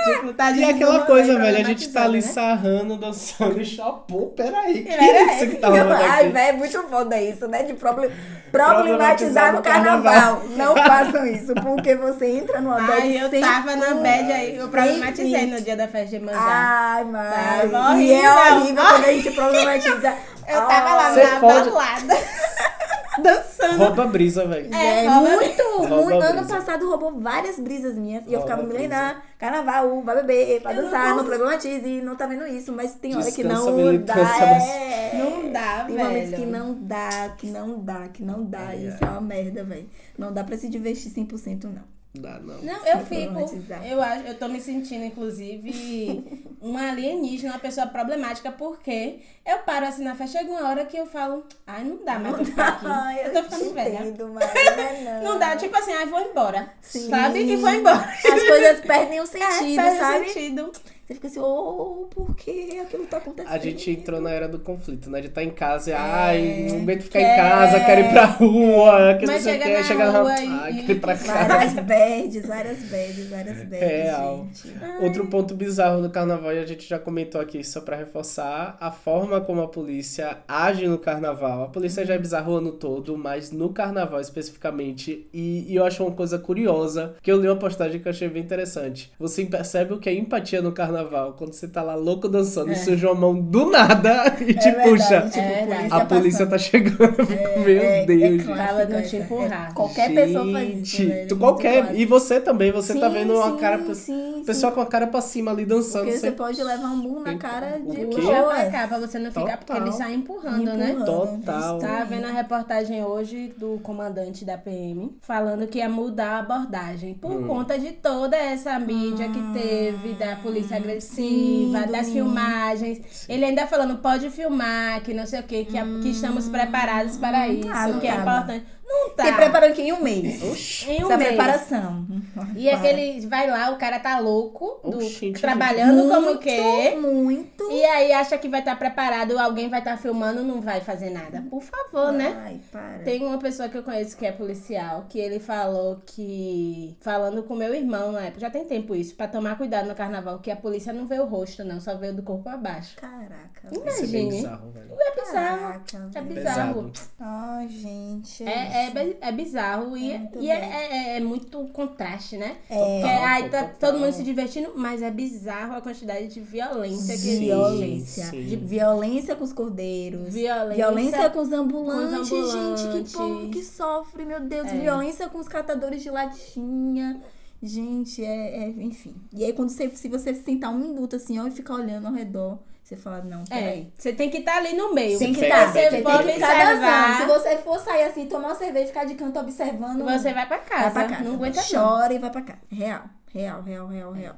Tipo, tá e aquela coisa, velho, a gente tá ali né? sarrando, dançando e chapô. Peraí, que é isso que tá rolando [laughs] Ai, velho, é muito foda isso, né? De [laughs] problem... problematizar no carnaval. carnaval. Não façam isso, porque você entra numa bad Ai, eu tava na bad aí, eu problematizei no dia da festa de manjar. Ai, mas... E é horrível quando a gente problematiza. Eu tava lá na pode... balada. [laughs] dançando. Rouba brisa, velho. É, é muito, rouba muito. Ano passado roubou várias brisas minhas. E eu ficava me lembrando, carnaval, vai beber, vai dançar, não, não problematize, não tá vendo isso. Mas tem hora que não dá. É, não dá, tem velho. Tem momentos que não dá, que não dá, que não dá. Ai, isso é uma merda, velho. Não dá pra se divertir 100%, não. Dá, não. Não, eu fico. Eu acho, eu tô me sentindo, inclusive, [laughs] uma alienígena, uma pessoa problemática, porque eu paro assim na festa, chega uma hora que eu falo, ai, não dá mais pra ficar aqui. [laughs] eu, tô ficando velha. Entendo, mas [laughs] não, não. dá, tipo assim, ai, vou embora. Sim. Sabe? que foi embora. As coisas perdem o sentido, é, perde sabe? O sentido. Você fica assim, oh, por que aquilo tá acontecendo? A gente entrou na era do conflito, né? De estar tá em casa e, é, ai, não aguento ficar quer... em casa, quero ir pra rua, que Mas não sei o que, chega na rua. E... Ai, quero ir pra casa. [laughs] Várias bads, várias bads, várias bads. Real. Gente. Outro ponto bizarro do carnaval, e a gente já comentou aqui só pra reforçar, a forma como a polícia age no carnaval. A polícia já é bizarra o ano todo, mas no carnaval especificamente. E, e eu acho uma coisa curiosa, que eu li uma postagem que eu achei bem interessante. Você percebe o que é empatia no carnaval carnaval, quando você tá lá louco dançando é. e surge uma mão do nada [laughs] e te é puxa. Tipo, é polícia a polícia tá chegando. Eu fico, é, meu é Deus. Ela não te empurrar. Qualquer gente, pessoa faz isso. Velho, tu qualquer. E você também, você tá sim, tá vendo uma sim, cara. Sim, pessoa com a cara pra cima ali dançando. Porque você pode levar um burro na cara de boa. pra cá, pra você não ficar, porque ele sai empurrando, empurrando, né? Total. Tá vendo a reportagem hoje do comandante da PM falando que ia mudar a abordagem por hum. conta de toda essa mídia que teve da polícia agressiva, das filmagens. Ele ainda falando, pode filmar, que não sei o quê, que, hum. que estamos preparados para isso, ah, que é importante. Não tá. Se preparou aqui em um mês. Oxi. Em um Essa mês. preparação. E aquele vai lá, o cara tá louco, do, Oxi, trabalhando muito, como quer. Muito. E aí acha que vai estar tá preparado, alguém vai estar tá filmando, não vai fazer nada. Por favor, Ai, né? Ai, para. Tem uma pessoa que eu conheço que é policial, que ele falou que. Falando com meu irmão na época, já tem tempo isso, pra tomar cuidado no carnaval, que a polícia não vê o rosto, não, só vê do corpo abaixo. Caraca. Imagine. É bizarro, velho. É bizarro. Caraca, é bizarro. Ai, gente. É, é, é, é bizarro e, é, e é, é, é, muito contraste, né? É. Porque aí tá todo mundo se divertindo, mas é bizarro a quantidade de violência que existe. Violência. De violência com os cordeiros. Violência, violência com os ambulantes, com os ambulantes. gente. Que povo que sofre, meu Deus. É. Violência com os catadores de latinha. Gente, é, é, enfim. E aí, quando você, se você sentar um minuto assim, ó, e ficar olhando ao redor, você fala, não, é, peraí. É, você tem que estar tá ali no meio. Tem que estar. Tá, você, você pode observar. Se você for sair assim, tomar uma cerveja, ficar de canto observando. Você vai pra casa. Vai pra casa. Não aguenta Chora não. e vai pra casa. Real. Real, real, real, real.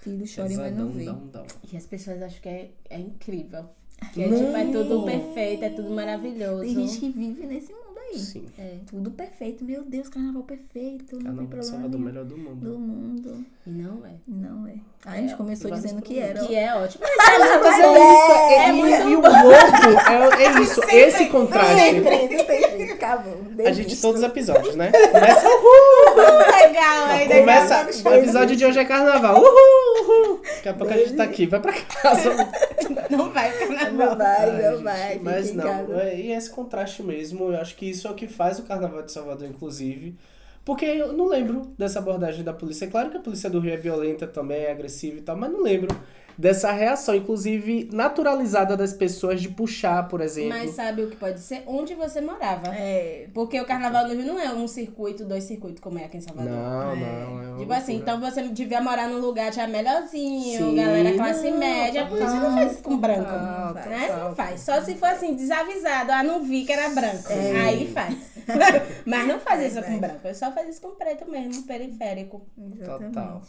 Filho chora e vai não ver. E as pessoas acham que é, é incrível. Que é, tipo, é tudo perfeito, é tudo maravilhoso. Tem gente que vive nesse mundo aí. Sim. É, tudo perfeito. Meu Deus, carnaval perfeito. Carnaval não tem problema. do melhor do mundo. Do mundo. E não é. Não é. a gente é, começou dizendo que era. Que é ótimo. Mas, [laughs] é, mas é, isso. É, é, muito e o louco é, é isso. Sempre, esse contraste. Sempre, não tem jeito. Acabou. A gente, todos os episódios, né? Começa. Uhul! Legal, ainda. Começa. O episódio de hoje é carnaval. Uhul! Uhul! Daqui a pouco a gente tá aqui. Vai pra casa. [laughs] Não vai carnaval. Não vai, não vai. Mas não. E esse contraste mesmo, eu acho que isso é o que faz o carnaval de Salvador, inclusive Porque eu não lembro dessa abordagem da polícia. É claro que a polícia do Rio é violenta também, é agressiva e tal, mas não lembro dessa reação, inclusive naturalizada das pessoas de puxar, por exemplo. Mas sabe o que pode ser? Onde você morava. É. Porque o carnaval no Rio não é um circuito, dois circuitos, como é aqui em Salvador. Não, é. não. É tipo assim, então você devia morar num lugar já melhorzinho, Sim, galera classe não, média. Por isso não faz isso com branco. Não, né? Não faz. Só se for assim, desavisado. Ah, não vi que era branco. É. Aí faz. [laughs] Mas não faz isso com branco. Eu só faz isso com preto mesmo, periférico. Exatamente. Total.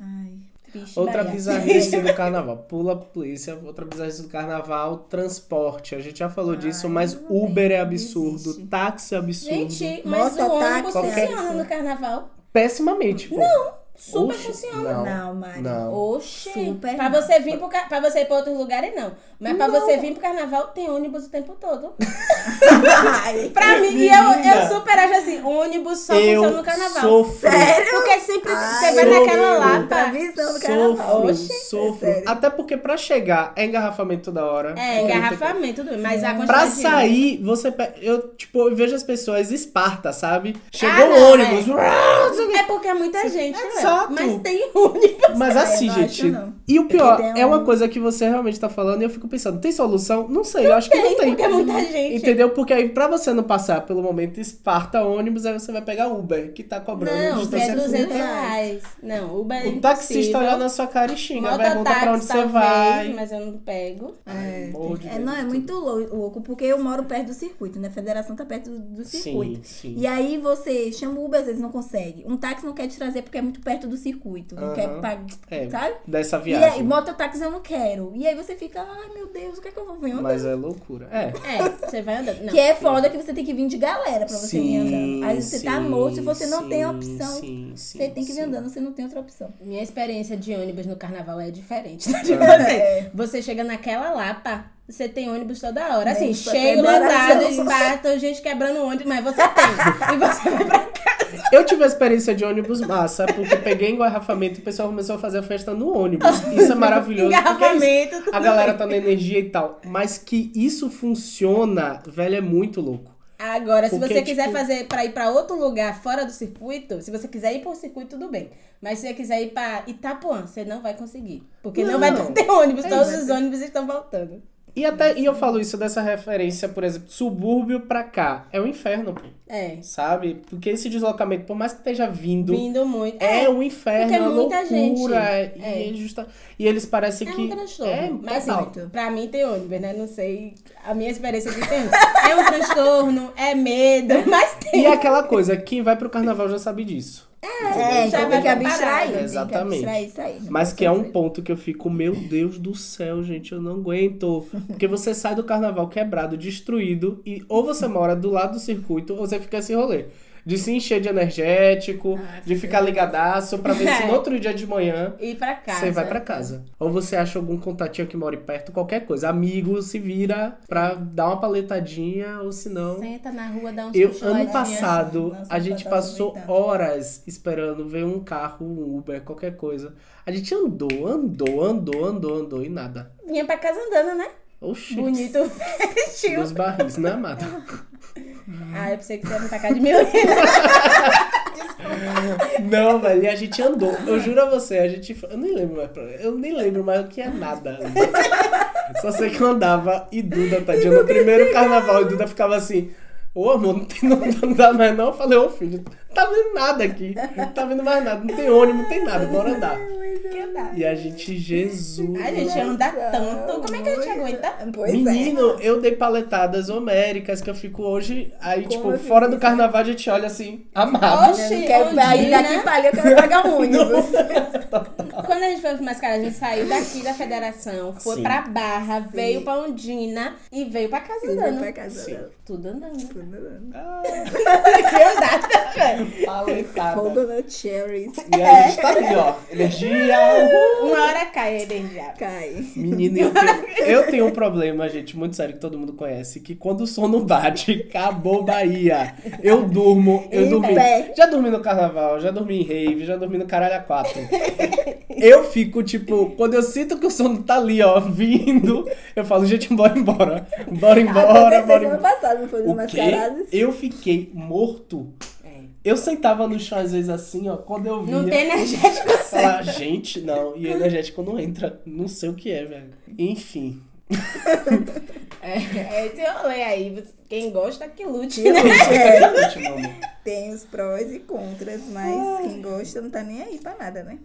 Ai. Triste outra bizarrice do [laughs] carnaval. Pula a polícia. Outra bizarrice do carnaval, transporte. A gente já falou Ai, disso, mas Uber é absurdo, táxi é absurdo. Gente, mas o ônibus funciona no carnaval? Pessimamente. Pô. Não. Super Oxe, funciona. Não, não Mari. Não. Oxe. Super. Pra você vir pro, pra você ir pra outros lugares, não. Mas pra não. você vir pro carnaval, tem ônibus o tempo todo. [laughs] pra mim, e eu, eu super acho assim, ônibus só eu funciona no carnaval. Sofro. Sério? Porque sempre Ai, você vai naquela lata. Tá visão do carnaval. Oxe. Sofro. É Até porque pra chegar é engarrafamento toda hora. É, engarrafamento, tudo mas a Pra sair, você... Eu, tipo, eu vejo as pessoas esparta, sabe? Chegou ah, o ônibus. É. [laughs] é porque é muita gente, né? Exato. Mas tem ônibus. Mas assim, gente... E o pior, é uma coisa que você realmente tá falando e eu fico pensando, tem solução? Não sei, eu acho que não tem. Porque é muita gente. Entendeu? Porque aí, pra você não passar pelo momento esparta ônibus, aí você vai pegar Uber, que tá cobrando. Não, é 200 reais. Não, Uber é O taxista olha na sua cara e xinga, pergunta pra onde você vai. Mas eu não pego. É, é, não, é muito louco, porque eu moro perto do circuito, né? A federação tá perto do circuito. Sim, sim. E aí você chama o Uber, às vezes não consegue. Um táxi não quer te trazer porque é muito perto do circuito. Não quer pagar, é, sabe? Dessa viagem. E aí, mototáxi eu não quero. E aí você fica, ai meu Deus, o que é que eu vou andando? Mas é loucura. É. É, você vai andando. Não. Que é foda que você tem que vir de galera pra você sim, vir andando. Aí você tá sim, tá morto, se você não sim, tem opção, sim, você tem que vir andando, você não tem outra opção. Minha experiência de ônibus no carnaval é diferente. Tá? Tipo assim, é. você chega naquela Lapa, você tem ônibus toda hora. Assim, cheio, lotado, esparta, gente quebrando ônibus, mas você tem. [laughs] e você vai pra casa. Eu tive a experiência de ônibus massa, porque peguei engarrafamento e o pessoal começou a fazer a festa no ônibus. Isso é maravilhoso. É engarrafamento. É a galera tá na energia e tal. Mas que isso funciona, velho, é muito louco. Agora, se você quiser tipo... fazer para ir para outro lugar fora do circuito, se você quiser ir por circuito, tudo bem. Mas se você quiser ir para Itapuã, você não vai conseguir. Porque não, não vai ter ônibus, é todos os ônibus estão voltando. E até e eu falo isso dessa referência, por exemplo, subúrbio pra cá. É um inferno, pô. É. Sabe? Porque esse deslocamento, por mais que esteja vindo. Vindo muito. É, é um inferno, porque é muita loucura. Gente. É. E, justa, e eles parecem é que. Um transtorno. É Mas assim, pra mim tem ônibus, né? Não sei. A minha experiência de tempo. é um transtorno, é medo, [laughs] mas tem. E é aquela coisa, quem vai pro carnaval já sabe disso. É, já tem que abstrair. Exatamente. Que isso aí, Mas que é um ponto que eu fico, meu Deus do céu, gente, eu não aguento. Porque você sai do carnaval quebrado, destruído, e ou você mora do lado do circuito, ou você fica esse rolê de se encher de energético, ah, de ficar ligadaço pra ver se [laughs] no outro dia de manhã para casa. Você vai para casa. Ou você acha algum contatinho que mora perto, qualquer coisa. Amigo se vira pra dar uma paletadinha, ou se não. Senta na rua, dá um Eu Ano passado, a gente passou horas esperando ver um carro, um Uber, qualquer coisa. A gente andou, andou, andou, andou, andou e nada. Vinha pra casa andando, né? Oxi. Bonito. [laughs] Dos barris, né, amada? [laughs] Ah, eu pensei que você ia me tacar de mil. [laughs] Não, velho, e a gente andou. Eu juro a você, a gente. Eu nem lembro mais. Eu nem lembro mais o que é nada. Só sei que eu andava e Duda, tadinha, no primeiro carnaval, e Duda ficava assim. Ô, amor, não, tem, não, não dá mais não. Eu falei, ô filho, tá vendo nada aqui. Não tá vendo mais nada. Não tem ônibus, não tem nada. Bora andar. E a gente, Jesus. A gente anda tanto. Como é que a gente aguenta? Pois Menino, é. eu dei paletadas homéricas que eu fico hoje. Aí, Como tipo, fora do carnaval a gente olha assim, amado. Oxi, quero ir daqui pra ali, eu quero [laughs] pagar um ônibus. Quando a gente foi pro Mascara, a gente saiu daqui da federação, foi Sim. pra Barra, Sim. veio pra Ondina e veio pra casa andando. Pra casa andando. Tudo andando. Tudo andando. Ah. que. Paletada. Fogo no cherries. E a gente tá ali, ó. [laughs] Energia. Uma hora cai a energia. Cai. Menina, eu tenho, eu tenho um problema, gente, muito sério, que todo mundo conhece, que quando o sono bate, acabou Bahia. Eu durmo, eu dormi. Já dormi no carnaval, já dormi em rave, já dormi no caralho a quatro. Eu fico, tipo, quando eu sinto que o sono tá ali, ó, vindo, eu falo, gente, bora embora. Bora embora, bora embora. Passado, não foi o quê? Eu fiquei morto Eu sentava no chão às vezes assim, ó, quando eu via... Não tem energético falar, gente, não, e energético não entra, não sei o que é, velho. Enfim. [laughs] é, é esse rolê aí, quem gosta que lute, né? É. Tem os prós e contras, mas Ai. quem gosta não tá nem aí pra nada, né?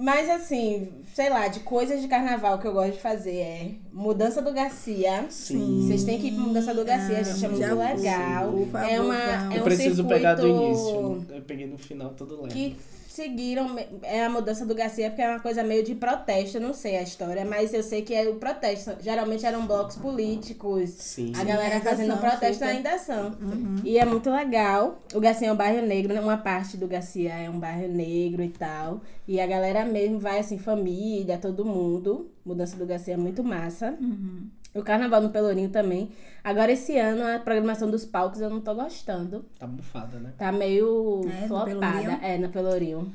Mas assim, sei lá, de coisas de carnaval que eu gosto de fazer é mudança do Garcia. Sim. Vocês têm que ir pra mudança do Garcia, a gente é muito legal. Favor, é uma é eu um preciso pegar do início. Eu peguei no final todo lento. Que seguiram é a mudança do Garcia porque é uma coisa meio de protesto, não sei a história, mas eu sei que é o protesto. Geralmente eram blocos políticos. Sim. A galera Sim, fazendo protesto ainda são. Uhum. E é muito legal. O Garcia é um bairro negro, né? uma parte do Garcia é um bairro negro e tal. E a galera mesmo vai assim, família, todo mundo. Mudança do Garcia é muito massa. Uhum. O carnaval no Pelourinho também. Agora, esse ano, a programação dos palcos eu não tô gostando. Tá bufada, né? Tá meio é, flopada. É, no Pelourinho.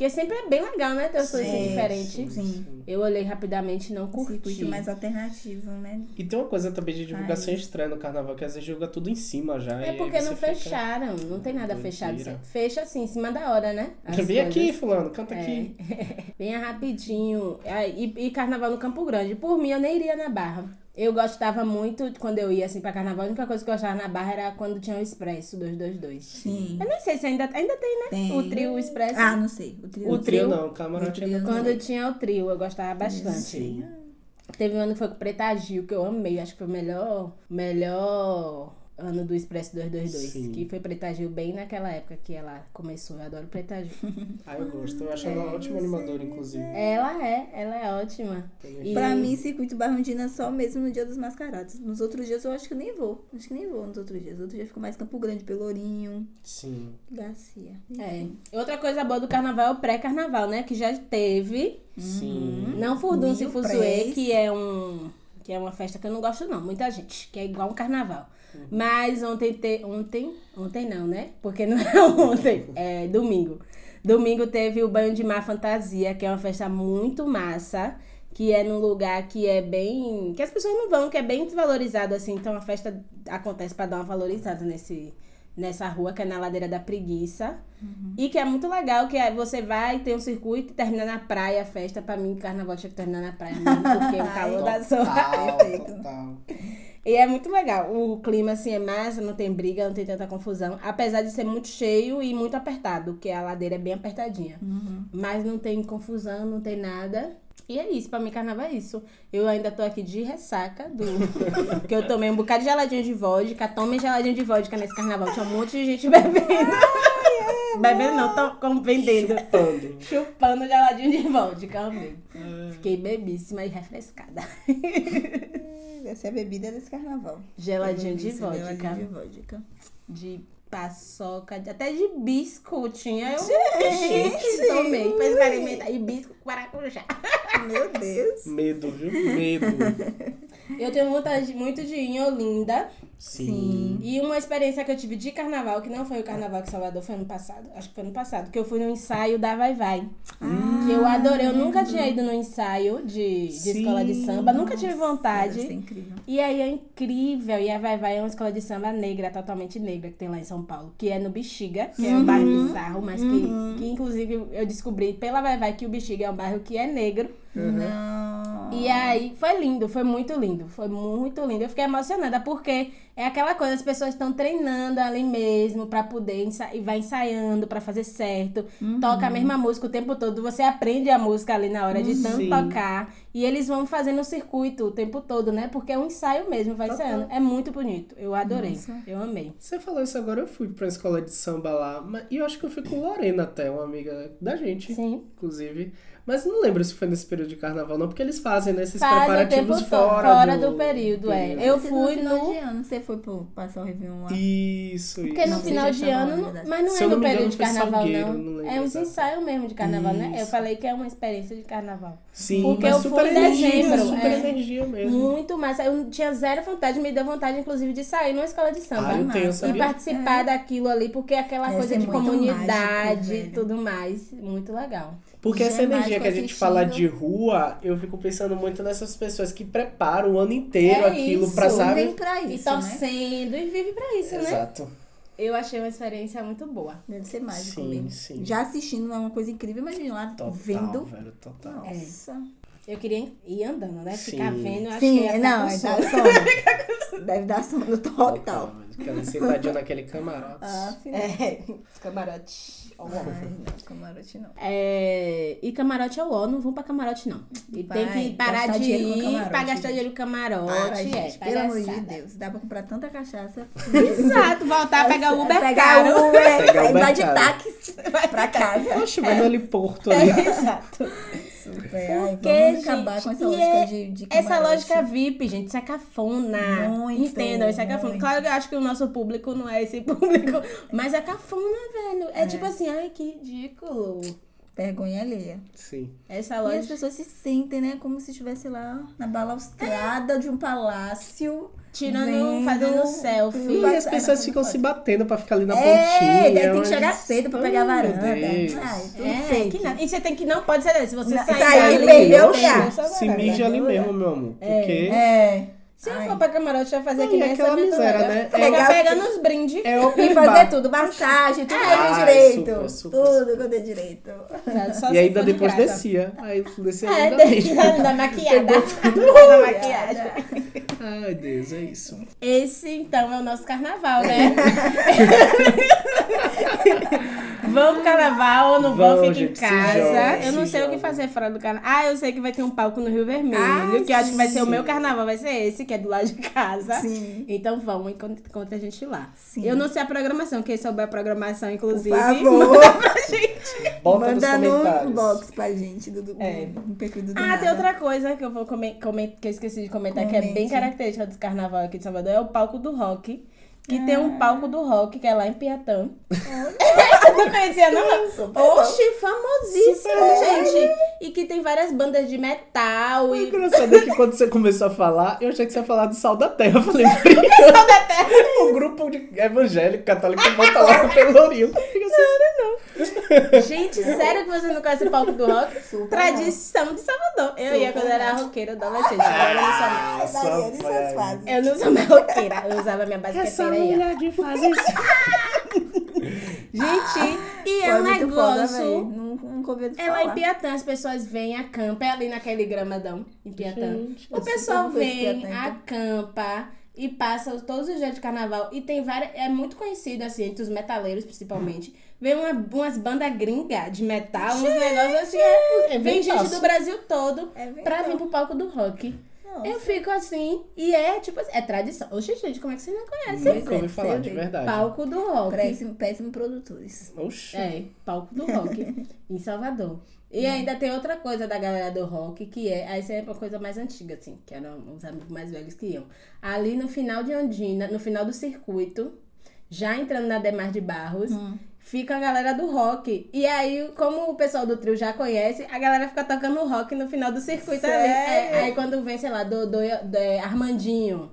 Porque sempre é bem legal, né? Ter uma coisa diferente. Sim. Eu olhei rapidamente e não curti. Um circuito mais alternativo, né? E tem uma coisa também de divulgação Ai. estranha no carnaval, que às vezes joga tudo em cima já. É porque não fecharam. Não tem nada fechado. Fecha assim, em cima da hora, né? Vem aqui, fulano, canta é. aqui. [laughs] Venha rapidinho. E, e carnaval no Campo Grande. Por mim, eu nem iria na Barra. Eu gostava muito, quando eu ia assim pra carnaval, a única coisa que eu gostava na barra era quando tinha o Expresso 222. Sim. Eu nem sei se ainda, ainda tem, né? Tem. O trio Expresso. Ah, não sei. O trio, o trio, não, o camarote ainda Quando tinha o trio, eu gostava bastante. Sim. Teve um ano que foi com Preta Gil, que eu amei. Acho que foi o melhor, melhor ano do Expresso 222, Sim. que foi Preta Gil bem naquela época que ela começou. Eu adoro Preta Gil. [laughs] ah, eu gosto. Eu acho é, ela ótima animadora, inclusive. Ela é, ela é ótima. E... Pra mim, circuito Barrondina só mesmo no dia dos mascarados. Nos outros dias eu acho que nem vou. Acho que nem vou nos outros dias. Outro dia fico mais Campo Grande, Pelourinho. Sim. Garcia. É. Outra coisa boa do carnaval é o pré-carnaval, né? Que já teve. Sim. Não Furdunce e Fuzue, que é um que é uma festa que eu não gosto não, muita gente, que é igual um carnaval. Uhum. Mas ontem, te, ontem, ontem não, né? Porque não é [laughs] ontem, é domingo. Domingo teve o Banho de Mar Fantasia, que é uma festa muito massa, que é num lugar que é bem. que as pessoas não vão, que é bem desvalorizado, assim. Então a festa acontece para dar uma valorizada nesse, nessa rua, que é na Ladeira da Preguiça. Uhum. E que é muito legal, que é, você vai, tem um circuito e termina na praia a festa. Pra mim, carnaval tinha que terminar na praia mesmo, porque o calor da zona. Total. [laughs] E é muito legal. O clima, assim, é massa, não tem briga, não tem tanta confusão. Apesar de ser muito cheio e muito apertado, porque a ladeira é bem apertadinha. Uhum. Mas não tem confusão, não tem nada. E é isso, pra mim carnaval é isso. Eu ainda tô aqui de ressaca do. [laughs] Porque eu tomei um bocado de geladinho de vodka. Tomei geladinho de vodka nesse carnaval. Tinha um monte de gente [laughs] bebendo. É, bebendo não, tô como vendendo. Chupando. [laughs] Chupando geladinho de vodka, amei. É. Fiquei bebíssima e refrescada. Essa é a bebida desse carnaval. Geladinho de vodka. Geladinho de vodka. De paçoca, até de bisco tinha. Eu gente, tomei pra experimentar. E bisco com maracujá. Meu Deus. Medo, viu? Medo. Eu tenho vontade muito de ir em Olinda. Sim. Sim. E uma experiência que eu tive de carnaval, que não foi o carnaval que Salvador, foi ano passado. Acho que foi ano passado. Que eu fui no ensaio da Vai Vai. Ah, que eu adorei. Eu nunca tinha ido no ensaio de, de escola de samba. Nunca tive vontade. É incrível. E aí é incrível. E a Vai Vai é uma escola de samba negra, totalmente negra, que tem lá em São Paulo. Que é no Bexiga, que uhum. é um bairro uhum. bizarro, mas uhum. que, que inclusive eu descobri pela Vai Vai que o Bexiga é um bairro que é negro. Uhum. Não. E aí foi lindo, foi muito lindo. Foi muito lindo. Eu fiquei emocionada porque é aquela coisa, as pessoas estão treinando ali mesmo para poder ensaiar, e vai ensaiando para fazer certo. Uhum. Toca a mesma música o tempo todo. Você aprende a música ali na hora de tanto Sim. tocar. E eles vão fazendo o circuito o tempo todo, né? Porque é um ensaio mesmo, vai Total. ensaiando. É muito bonito. Eu adorei. Nossa. Eu amei. Você falou isso agora, eu fui pra escola de samba lá. E eu acho que eu fui com Lorena até, uma amiga da gente. Sim. Inclusive. Mas não lembro se foi nesse período de carnaval, não, porque eles fazem né, preparativos fora, fora do, do período. É. Eu fui no. no... De ano, você foi pro, passar o Réveillon lá. Isso, Porque isso. no final de ano, mas não se é no período engano, de carnaval, não. não é uns ensaios mesmo de carnaval, isso. né? Eu falei que é uma experiência de carnaval. Sim, porque eu fui em dezembro. Super é, energia mesmo. Muito massa. Eu tinha zero vontade, me deu vontade, inclusive, de sair numa escola de samba. Ah, eu tenho, e participar é. daquilo ali, porque é aquela Deve coisa de comunidade e tudo mais. Muito legal. Porque essa energia que a gente fala de rua, eu fico pensando muito nessas pessoas que preparam o ano inteiro é aquilo isso. pra, sabe? Vem pra isso, e torcendo, né? e vive pra isso, Exato. né? eu achei uma experiência muito boa. Deve ser mágico Sim, mesmo. sim. Já assistindo é uma coisa incrível, imagina lá Total, vendo. velho, total. Nossa. Eu queria ir andando, né? Ficar Sim. vendo, eu acho Sim, que ia não, é dá sono. [laughs] Deve dar sono total. velho. Ficar sentadinho naquele camarote. Ah, filho. É, [laughs] camarote. Ai, não, camarote não. É, e camarote é o ó, não vão pra camarote não. E Vai, tem que parar de ir camarote, pra gastar dinheiro com camarote. Para, é, gente, pelo amor de. Deus. Dá pra comprar tanta cachaça. Exato, voltar a pegar [laughs] o Uber pegar caro. o Uber, Pegar Uber vai de táxi pra casa. Oxe, vai no heliporto ali. [laughs] Exato. Super. Ai, Porque, vamos acabar com gente, essa e lógica é- de, de Essa lógica VIP, gente, isso é cafona. Muito, Entendam, isso é cafona. muito. Claro que eu acho que o nosso público não é esse [laughs] público, mas é cafona, velho. É, tipo assim, ai, que ridículo. Vergonha alheia. Sim. Essa E as pessoas se sentem, né? Como se estivesse lá na balaustrada de um palácio. Tirando, vendo fazendo selfie. E as pessoas ficam se batendo pra ficar ali na É, pontinha. daí tem que chegar cedo pra pegar a varanda. Ai, tudo É. E você tem que não pode ser desse. Se você Não, sair sair, dali, perdeu o lugar. Se mija ali mesmo, meu amor. Porque É. Se eu Ai. for pra camarote, vai fazer Não, que nem essa miséria, né? Pegar, É. pegando os brindes. é E fazer tudo, massagem, tudo com direito. super, super. Tudo com direito. Só E ainda de depois graça. descia. Aí descia É, ainda da, da maquiada. da maquiagem. Ai, Deus, é isso. Esse, então, é o nosso carnaval, né? [laughs] vamos pro carnaval ou não vamos, Vamos, fica em casa. joga, eu não se sei o que joga. fazer fora do carnaval. Ah, eu sei que vai ter um palco no Rio Vermelho, Ah, que eu acho que vai ser o meu carnaval, vai ser esse, que é do lado de casa. Sim. Então vamos, encontra, encontra a gente lá. Sim. Eu não sei a programação, quem souber a programação, inclusive, Por favor. [laughs] manda pra gente. Bota Manda nos no inbox pra gente, do, do, É. no perfil do Ah, Nada. tem outra coisa que eu vou comer, comer- que eu esqueci de comentar, que é bem Comente. característica do carnaval aqui de Salvador, é o palco do rock. Que tem um palco do rock, que é lá em Piatã. Você não conhecia, não? Super Oxi, famosíssimo, Super. gente. E que tem várias bandas de metal O e. engraçado é que quando você começou a falar, eu achei que você ia falar do Sal da Terra. Eu falei, [laughs] Sal da Terra. O grupo de evangélico católico [laughs] que volta lá no Pelourinho. Fica assim, Gente, sério que você não conhece o palco do rock? Super Tradição de Salvador. Eu ia Super quando era não. roqueira adolescente. Agora eu não sou mais. Fases. Eu não sou mais roqueira. Eu usava minha Essa basqueteira aí. ó. mulher de fazer isso. [laughs] Gente, e é um muito foda, negócio. véi. Nunca, ouvi É lá em. Piatã, as pessoas vêm, acampam, é ali naquele gramadão, em Piatã. Gente, o pessoal vem, Piatã, então. acampa e passa todos os dias de carnaval. E tem várias. É muito conhecido, assim, entre os metaleiros, principalmente. Vem uma, umas bandas gringas de metal, uns negócios assim. É, vem gente do Brasil todo É verdade. pra vir pro palco do rock. Nossa. Eu fico assim, e é tipo assim, é tradição. Oxe, gente, como é que você não conhece? Nunca ouvi falar, de verdade. Palco do rock. Péssimo, péssimo produtores. Oxi. É, palco do rock [laughs] em Salvador. E ainda tem outra coisa da galera do rock, que é. Aí isso é uma coisa mais antiga, assim, que eram os amigos mais velhos que iam. Ali no final de Ondina, no final do circuito, já entrando na Demar de Barros, fica a galera do rock. E aí, como o pessoal do trio já conhece, a galera fica tocando rock no final do circuito ali. Sério? É, aí quando vem, sei lá, do, do, do- é, Armandinho.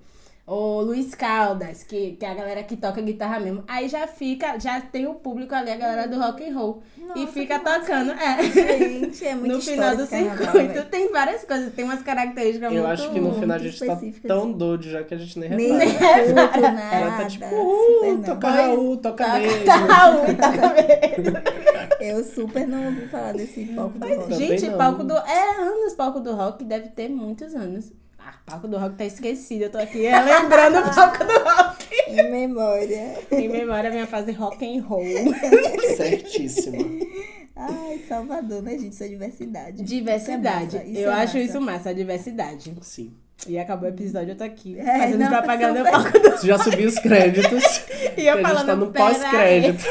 Ou Luiz Caldas, que, que é a galera que toca guitarra mesmo. Aí já fica, já tem o público ali, a galera do rock and roll. e Nossa, fica que massa. tocando. É. Gente, é [laughs] muito no final do circuito tem várias coisas, tem umas características Eu muito... acho que no final a gente tá tão assim. doido já que a gente nem Nem repara. [laughs] repara, Ela nada. tá tipo, não. toca Raul, toca Toca, mesmo. tá [laughs] Raul, toca mesmo. Eu super não ouvi falar desse palco do rock. Gente, palco do... É anos, palco do rock deve ter muitos anos. Palco do rock tá esquecido, eu tô aqui é, lembrando o palco do rock. Em memória. Em memória, minha fase rock and roll. Certíssima. Ai, Salvador, né, gente? Isso é diversidade. Diversidade. Isso é eu é acho massa. isso massa, a diversidade. Sim. E acabou o episódio, eu tô aqui. É, fazendo não, propaganda super. do palco do Você já subiu os créditos. [laughs] E que a eu gente falando, tá no "Pera pós-crédito.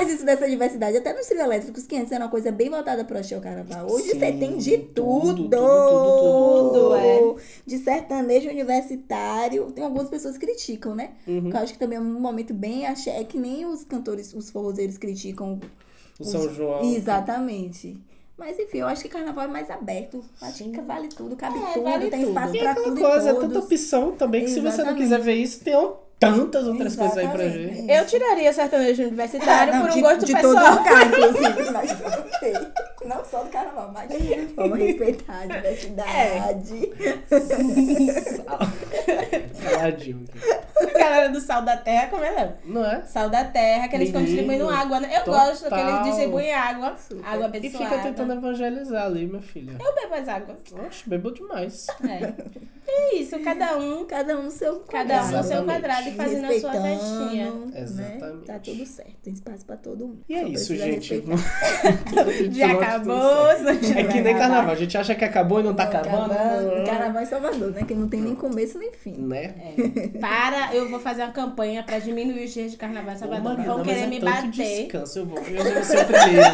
Mas isso dessa diversidade, até nos trio elétricos, que antes era uma coisa bem voltada para o carnaval. Hoje Sim, você tem de tudo, tudo. tudo, tudo, tudo, é. De sertanejo universitário. Tem algumas pessoas que criticam, né? Uhum. Porque eu acho que também é um momento bem axé. É que nem os cantores, os forrozeiros criticam. O São João. Exatamente. Mas enfim, eu acho que carnaval é mais aberto. Acho que vale tudo, cabe É, tudo, vale tem tudo. espaço pra aquela tudo coisa, e é tanta opção também que se você não Exatamente. quiser ver isso, tem um tantas outras Exatamente. coisas aí pra ver. Eu tiraria sertanejo universitário ah, não, por um de, gosto de pessoal. De todo lugar, [laughs] inclusive, mas ok. Não só do carnaval, mas vamos respeitar a diversidade. [laughs] Caladinho. Galera do Sal da Terra, como é, Léo? Não é? Sal da Terra, que eles estão distribuindo água. Né? Eu Total. gosto que eles distribuem água. Super. Água abençoada. E fica tentando evangelizar ali, minha filha. Eu bebo as águas. Oxe, bebo demais. É. É isso, cada um. Cada um no seu quadrado. Cada um no seu quadrado e fazendo a sua festinha. Né? Exatamente. Né? Tá tudo certo, tem espaço pra todo mundo. E é isso, gente. [laughs] Já acabou. É que nem carnaval. A gente acha que acabou e não tá não, acabando. acabando. Carnaval em Salvador, né? Que não tem nem começo nem fim. Né? É. [laughs] Para, eu vou fazer uma campanha pra diminuir os dias de carnaval em Salvador. Ô, Vão querer é me bater. Descanso, eu vou. Eu vou ser o primeiro.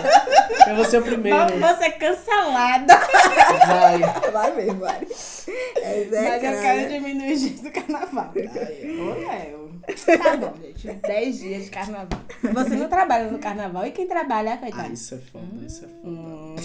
Eu vou ser o primeiro. Vou ser cancelada. Vai. Vai mesmo, vai. É Mas eu quero diminuir os dias do carnaval. Ai, eu. Tá bom, gente. 10 dias de carnaval. Você não trabalha no carnaval e quem trabalha, coitado. Ah, isso é foda, hum, isso é foda. Hum.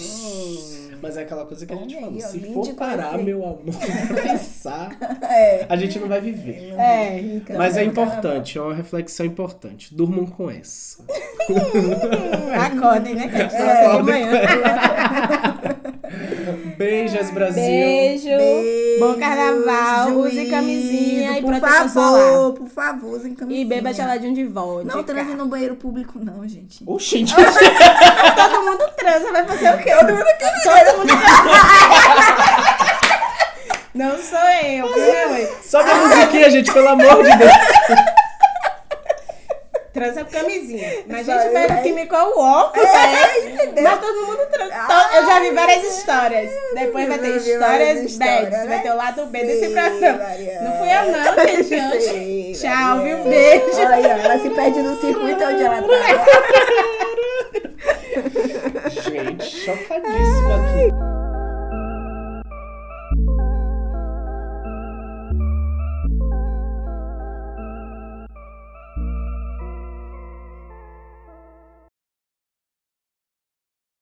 Mas é aquela coisa que a gente fala. Se for parar, meu amor, [laughs] pensar, é. a gente não vai viver. É, então, Mas é importante, é uma reflexão importante. Durmam com essa. [laughs] Acordem, né, [laughs] gente? É, Acordem com [laughs] Beijos, Brasil. Beijo. Beijo. Bom carnaval. Use camisinha e por proteção favor, solar. Por favor, usem camisinha. E beba geladinho de vodka. Não transe no banheiro público, não, gente. Oxi. [laughs] Todo mundo transa. Vai fazer o quê? Todo mundo quer Todo mundo transa. [laughs] Não sou eu, viu? Sobe a musiquinha, gente, pelo amor de Deus. Transa com camisinha. Mas Só a gente pega o químico ao ó. É, é né? entendeu? Mas todo mundo transa. Então, eu já vi várias histórias. Ah, Depois vai ter histórias história, bads. Né? Vai ter o lado B desse programa. Não fui eu, não, [laughs] gente. Tchau, viu? Beijo. Olha, ela se perde no circuito onde ela tá. [laughs] gente, chocadíssima aqui.